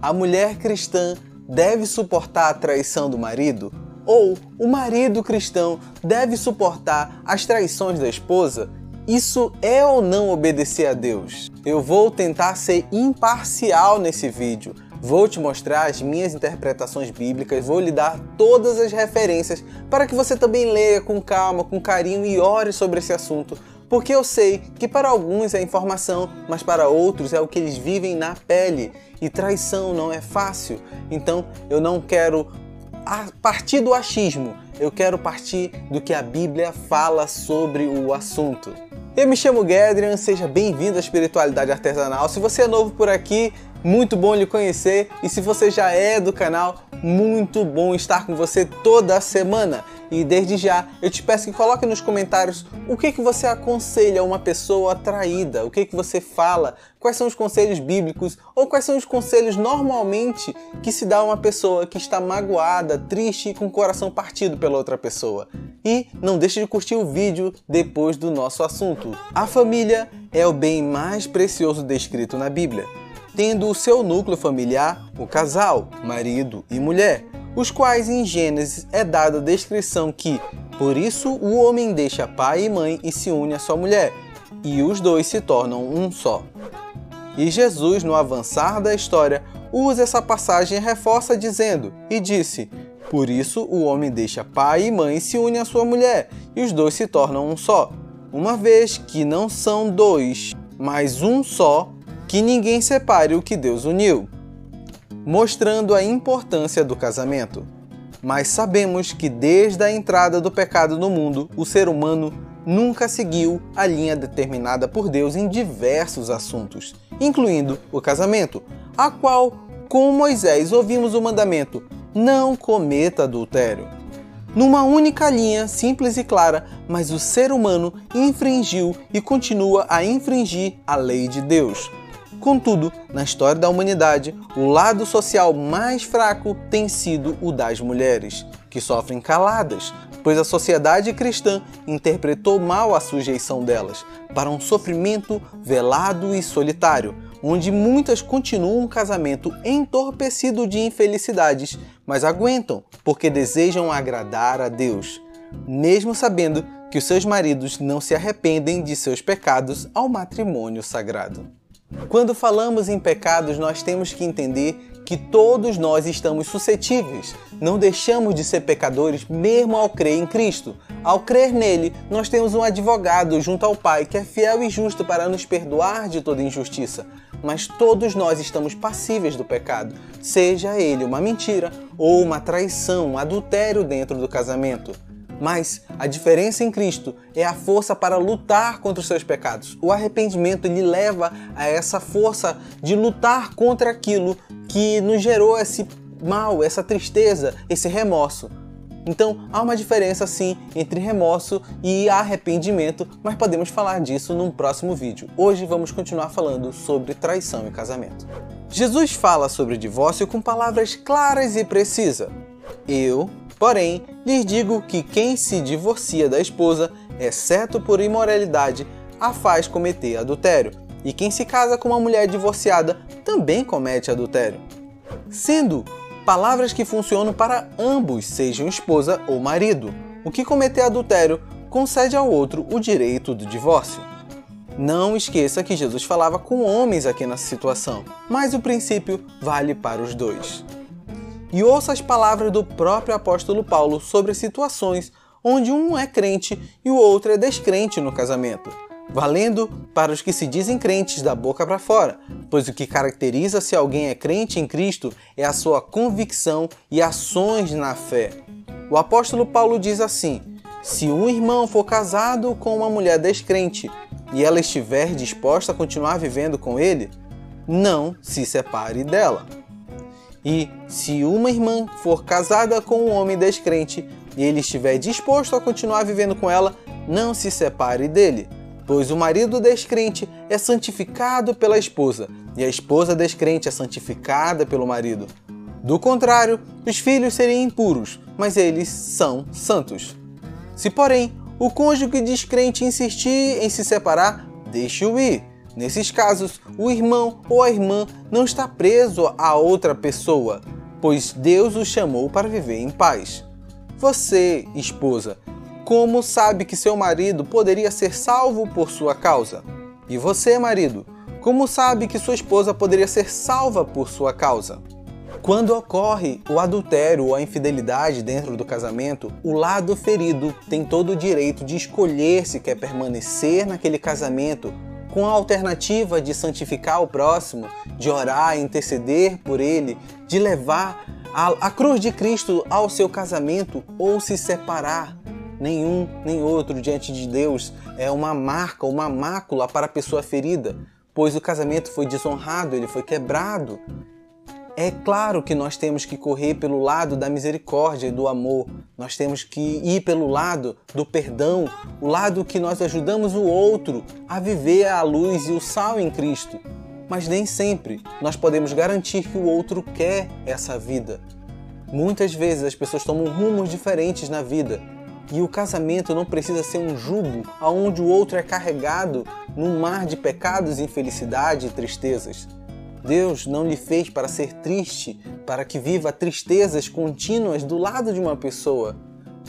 A mulher cristã deve suportar a traição do marido? Ou o marido cristão deve suportar as traições da esposa? Isso é ou não obedecer a Deus? Eu vou tentar ser imparcial nesse vídeo. Vou te mostrar as minhas interpretações bíblicas, vou lhe dar todas as referências para que você também leia com calma, com carinho e ore sobre esse assunto, porque eu sei que para alguns é informação, mas para outros é o que eles vivem na pele. E traição não é fácil. Então eu não quero partir do achismo, eu quero partir do que a Bíblia fala sobre o assunto. Eu me chamo Gedrian, seja bem-vindo à Espiritualidade Artesanal. Se você é novo por aqui, muito bom lhe conhecer. E se você já é do canal, muito bom estar com você toda semana. E desde já, eu te peço que coloque nos comentários o que, que você aconselha a uma pessoa traída, o que, que você fala, quais são os conselhos bíblicos ou quais são os conselhos normalmente que se dá a uma pessoa que está magoada, triste e com o coração partido pela outra pessoa. E não deixe de curtir o vídeo depois do nosso assunto. A família é o bem mais precioso descrito na Bíblia, tendo o seu núcleo familiar o casal, marido e mulher os quais em Gênesis é dada a descrição que, por isso o homem deixa pai e mãe e se une à sua mulher, e os dois se tornam um só. E Jesus, no avançar da história, usa essa passagem e reforça dizendo: E disse: Por isso o homem deixa pai e mãe e se une à sua mulher, e os dois se tornam um só. Uma vez que não são dois, mas um só, que ninguém separe o que Deus uniu mostrando a importância do casamento. Mas sabemos que desde a entrada do pecado no mundo, o ser humano nunca seguiu a linha determinada por Deus em diversos assuntos, incluindo o casamento, a qual, com Moisés, ouvimos o mandamento: não cometa adultério. Numa única linha, simples e clara, mas o ser humano infringiu e continua a infringir a lei de Deus. Contudo, na história da humanidade, o lado social mais fraco tem sido o das mulheres, que sofrem caladas, pois a sociedade cristã interpretou mal a sujeição delas para um sofrimento velado e solitário, onde muitas continuam um casamento entorpecido de infelicidades, mas aguentam porque desejam agradar a Deus, mesmo sabendo que os seus maridos não se arrependem de seus pecados ao matrimônio sagrado. Quando falamos em pecados, nós temos que entender que todos nós estamos suscetíveis. Não deixamos de ser pecadores mesmo ao crer em Cristo. Ao crer nele, nós temos um advogado junto ao Pai que é fiel e justo para nos perdoar de toda injustiça. Mas todos nós estamos passíveis do pecado, seja ele uma mentira ou uma traição, um adultério dentro do casamento. Mas a diferença em Cristo é a força para lutar contra os seus pecados. O arrependimento lhe leva a essa força de lutar contra aquilo que nos gerou esse mal, essa tristeza, esse remorso. Então há uma diferença sim entre remorso e arrependimento, mas podemos falar disso num próximo vídeo. Hoje vamos continuar falando sobre traição e casamento. Jesus fala sobre divórcio com palavras claras e precisas. Eu, Porém, lhes digo que quem se divorcia da esposa, exceto por imoralidade, a faz cometer adultério, e quem se casa com uma mulher divorciada também comete adultério. Sendo palavras que funcionam para ambos, sejam esposa ou marido. O que cometer adultério concede ao outro o direito do divórcio. Não esqueça que Jesus falava com homens aqui nessa situação, mas o princípio vale para os dois e ouça as palavras do próprio apóstolo Paulo sobre situações onde um é crente e o outro é descrente no casamento, valendo para os que se dizem crentes da boca para fora, pois o que caracteriza se alguém é crente em Cristo é a sua convicção e ações na fé. O apóstolo Paulo diz assim: se um irmão for casado com uma mulher descrente e ela estiver disposta a continuar vivendo com ele, não se separe dela. E se uma irmã for casada com um homem descrente e ele estiver disposto a continuar vivendo com ela, não se separe dele, pois o marido descrente é santificado pela esposa e a esposa descrente é santificada pelo marido. Do contrário, os filhos seriam impuros, mas eles são santos. Se, porém, o cônjuge descrente insistir em se separar, deixe-o ir Nesses casos, o irmão ou a irmã não está preso a outra pessoa, pois Deus o chamou para viver em paz. Você, esposa, como sabe que seu marido poderia ser salvo por sua causa? E você, marido, como sabe que sua esposa poderia ser salva por sua causa? Quando ocorre o adultério ou a infidelidade dentro do casamento, o lado ferido tem todo o direito de escolher se quer permanecer naquele casamento com a alternativa de santificar o próximo, de orar, interceder por ele, de levar a, a cruz de Cristo ao seu casamento ou se separar. Nenhum nem outro diante de Deus é uma marca, uma mácula para a pessoa ferida, pois o casamento foi desonrado, ele foi quebrado. É claro que nós temos que correr pelo lado da misericórdia e do amor. Nós temos que ir pelo lado do perdão, o lado que nós ajudamos o outro a viver a luz e o sal em Cristo. Mas nem sempre nós podemos garantir que o outro quer essa vida. Muitas vezes as pessoas tomam rumos diferentes na vida e o casamento não precisa ser um jugo aonde o outro é carregado num mar de pecados, infelicidade e tristezas. Deus não lhe fez para ser triste, para que viva tristezas contínuas do lado de uma pessoa.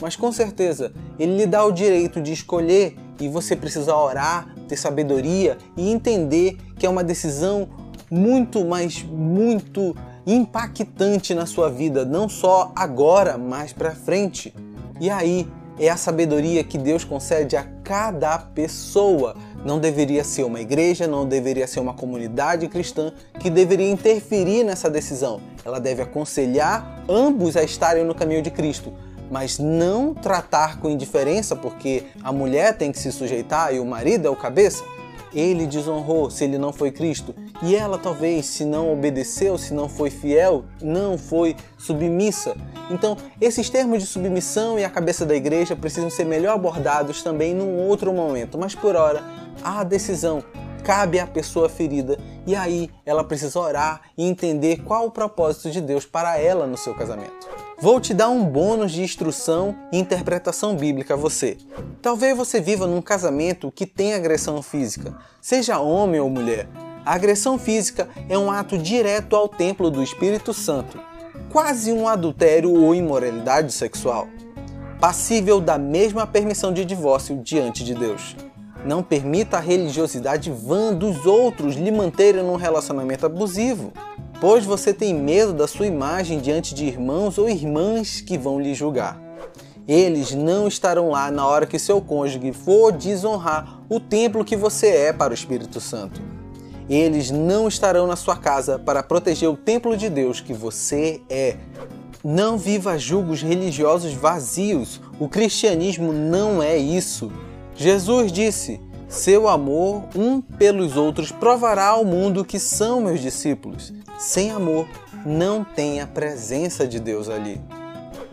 Mas com certeza, Ele lhe dá o direito de escolher e você precisa orar, ter sabedoria e entender que é uma decisão muito, mas muito impactante na sua vida, não só agora, mas para frente. E aí é a sabedoria que Deus concede a cada pessoa não deveria ser uma igreja, não deveria ser uma comunidade cristã que deveria interferir nessa decisão. Ela deve aconselhar ambos a estarem no caminho de Cristo, mas não tratar com indiferença porque a mulher tem que se sujeitar e o marido é o cabeça. Ele desonrou se ele não foi Cristo, e ela talvez, se não obedeceu, se não foi fiel, não foi submissa. Então, esses termos de submissão e a cabeça da igreja precisam ser melhor abordados também num outro momento, mas por hora a decisão cabe à pessoa ferida e aí ela precisa orar e entender qual o propósito de Deus para ela no seu casamento. Vou te dar um bônus de instrução e interpretação bíblica a você. Talvez você viva num casamento que tem agressão física, seja homem ou mulher. A agressão física é um ato direto ao templo do Espírito Santo, quase um adultério ou imoralidade sexual, passível da mesma permissão de divórcio diante de Deus. Não permita a religiosidade vã dos outros lhe manterem num relacionamento abusivo, pois você tem medo da sua imagem diante de irmãos ou irmãs que vão lhe julgar. Eles não estarão lá na hora que seu cônjuge for desonrar o templo que você é para o Espírito Santo. Eles não estarão na sua casa para proteger o templo de Deus que você é. Não viva julgos religiosos vazios. O cristianismo não é isso. Jesus disse: Seu amor um pelos outros provará ao mundo que são meus discípulos. Sem amor, não tem a presença de Deus ali.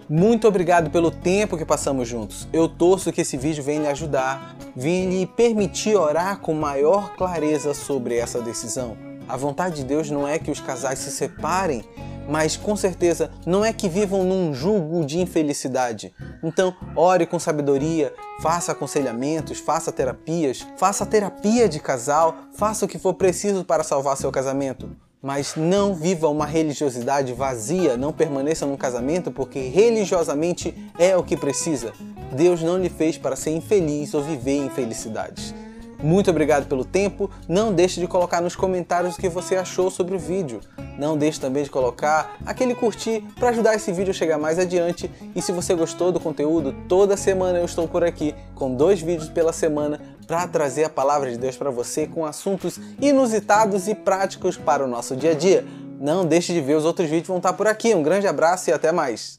Muito obrigado pelo tempo que passamos juntos. Eu torço que esse vídeo venha lhe ajudar, venha lhe permitir orar com maior clareza sobre essa decisão. A vontade de Deus não é que os casais se separem, mas com certeza não é que vivam num julgo de infelicidade. Então, ore com sabedoria, faça aconselhamentos, faça terapias, faça terapia de casal, faça o que for preciso para salvar seu casamento. Mas não viva uma religiosidade vazia, não permaneça num casamento porque religiosamente é o que precisa. Deus não lhe fez para ser infeliz ou viver infelicidades. Muito obrigado pelo tempo. Não deixe de colocar nos comentários o que você achou sobre o vídeo. Não deixe também de colocar aquele curtir para ajudar esse vídeo a chegar mais adiante. E se você gostou do conteúdo, toda semana eu estou por aqui com dois vídeos pela semana para trazer a palavra de Deus para você com assuntos inusitados e práticos para o nosso dia a dia. Não deixe de ver os outros vídeos, vão estar por aqui. Um grande abraço e até mais.